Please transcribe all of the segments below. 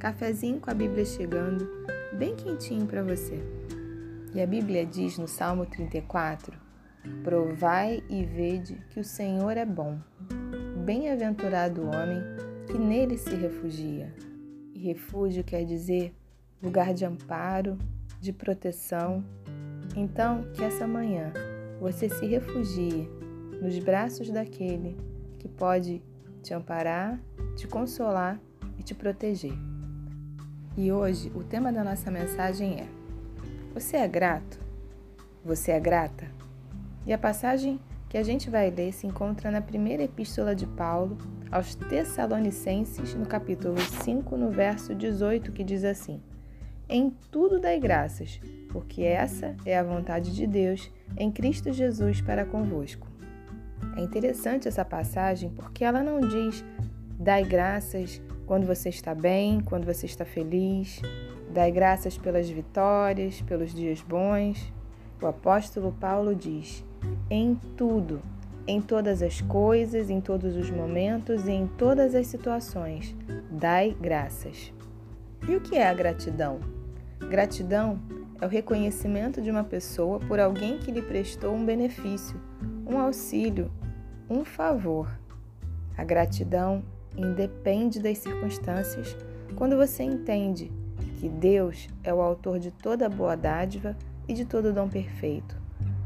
cafezinho com a Bíblia chegando, bem quentinho para você. E a Bíblia diz no Salmo 34: Provai e vede que o Senhor é bom. Bem-aventurado o homem que nele se refugia. E refúgio quer dizer lugar de amparo, de proteção. Então, que essa manhã você se refugie nos braços daquele que pode te amparar, te consolar e te proteger. E hoje o tema da nossa mensagem é: Você é grato? Você é grata? E a passagem que a gente vai ler se encontra na primeira epístola de Paulo aos Tessalonicenses, no capítulo 5, no verso 18, que diz assim: Em tudo dai graças, porque essa é a vontade de Deus em Cristo Jesus para convosco. É interessante essa passagem porque ela não diz dai graças quando você está bem, quando você está feliz, dai graças pelas vitórias, pelos dias bons. O apóstolo Paulo diz: em tudo, em todas as coisas, em todos os momentos e em todas as situações, dai graças. E o que é a gratidão? Gratidão é o reconhecimento de uma pessoa por alguém que lhe prestou um benefício, um auxílio, um favor. A gratidão independe das circunstâncias quando você entende que Deus é o autor de toda boa dádiva e de todo dom perfeito.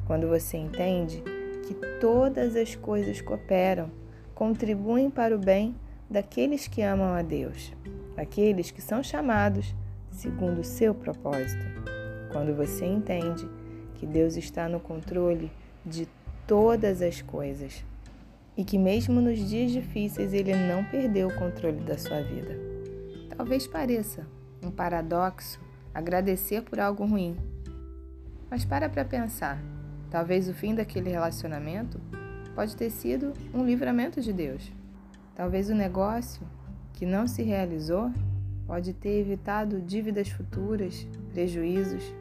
Quando você entende que todas as coisas cooperam, contribuem para o bem daqueles que amam a Deus, daqueles que são chamados segundo o seu propósito. Quando você entende que Deus está no controle de todas as coisas e que, mesmo nos dias difíceis, Ele não perdeu o controle da sua vida. Talvez pareça um paradoxo agradecer por algo ruim, mas para para pensar. Talvez o fim daquele relacionamento pode ter sido um livramento de Deus. Talvez o negócio que não se realizou pode ter evitado dívidas futuras, prejuízos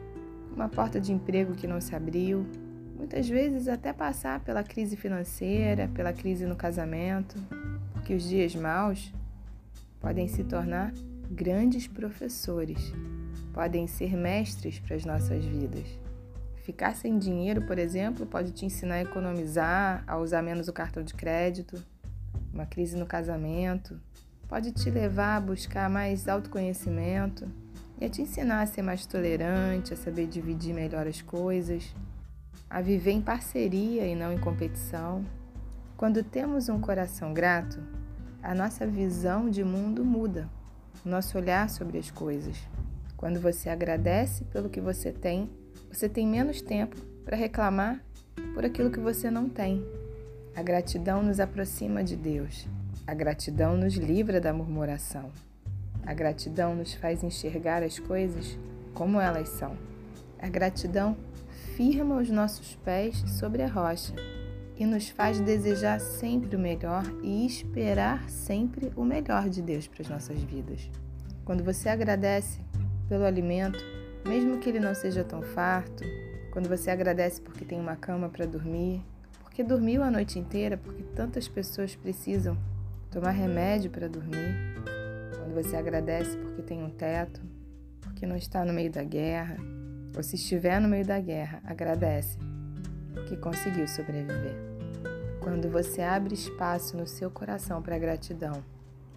uma porta de emprego que não se abriu, muitas vezes até passar pela crise financeira, pela crise no casamento, porque os dias maus podem se tornar grandes professores, podem ser mestres para as nossas vidas. Ficar sem dinheiro, por exemplo, pode te ensinar a economizar, a usar menos o cartão de crédito. Uma crise no casamento pode te levar a buscar mais autoconhecimento e a te ensinar a ser mais tolerante, a saber dividir melhor as coisas, a viver em parceria e não em competição. Quando temos um coração grato, a nossa visão de mundo muda, nosso olhar sobre as coisas. Quando você agradece pelo que você tem, você tem menos tempo para reclamar por aquilo que você não tem. A gratidão nos aproxima de Deus. A gratidão nos livra da murmuração. A gratidão nos faz enxergar as coisas como elas são. A gratidão firma os nossos pés sobre a rocha e nos faz desejar sempre o melhor e esperar sempre o melhor de Deus para as nossas vidas. Quando você agradece pelo alimento, mesmo que ele não seja tão farto, quando você agradece porque tem uma cama para dormir, porque dormiu a noite inteira, porque tantas pessoas precisam tomar remédio para dormir, quando você agradece porque tem um teto, porque não está no meio da guerra, ou se estiver no meio da guerra, agradece porque conseguiu sobreviver. Quando você abre espaço no seu coração para gratidão,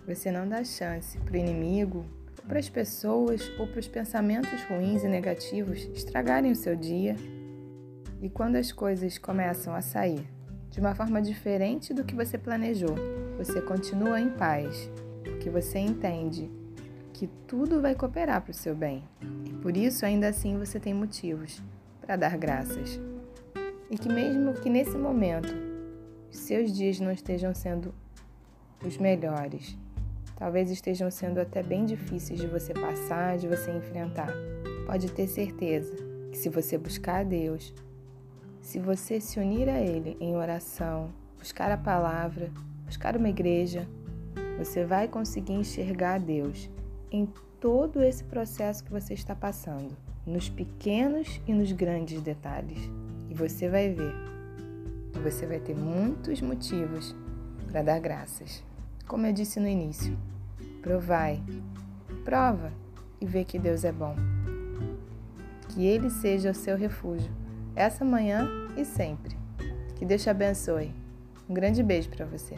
você não dá chance para o inimigo, para as pessoas, ou para os pensamentos ruins e negativos estragarem o seu dia. E quando as coisas começam a sair de uma forma diferente do que você planejou, você continua em paz porque você entende que tudo vai cooperar para o seu bem. E por isso, ainda assim, você tem motivos para dar graças. E que, mesmo que nesse momento os seus dias não estejam sendo os melhores, talvez estejam sendo até bem difíceis de você passar, de você enfrentar, pode ter certeza que se você buscar a Deus, se você se unir a Ele em oração, buscar a palavra, buscar uma igreja, você vai conseguir enxergar Deus em todo esse processo que você está passando, nos pequenos e nos grandes detalhes. E você vai ver você vai ter muitos motivos para dar graças. Como eu disse no início, provai, prova e vê que Deus é bom. Que Ele seja o seu refúgio, essa manhã e sempre. Que Deus te abençoe. Um grande beijo para você.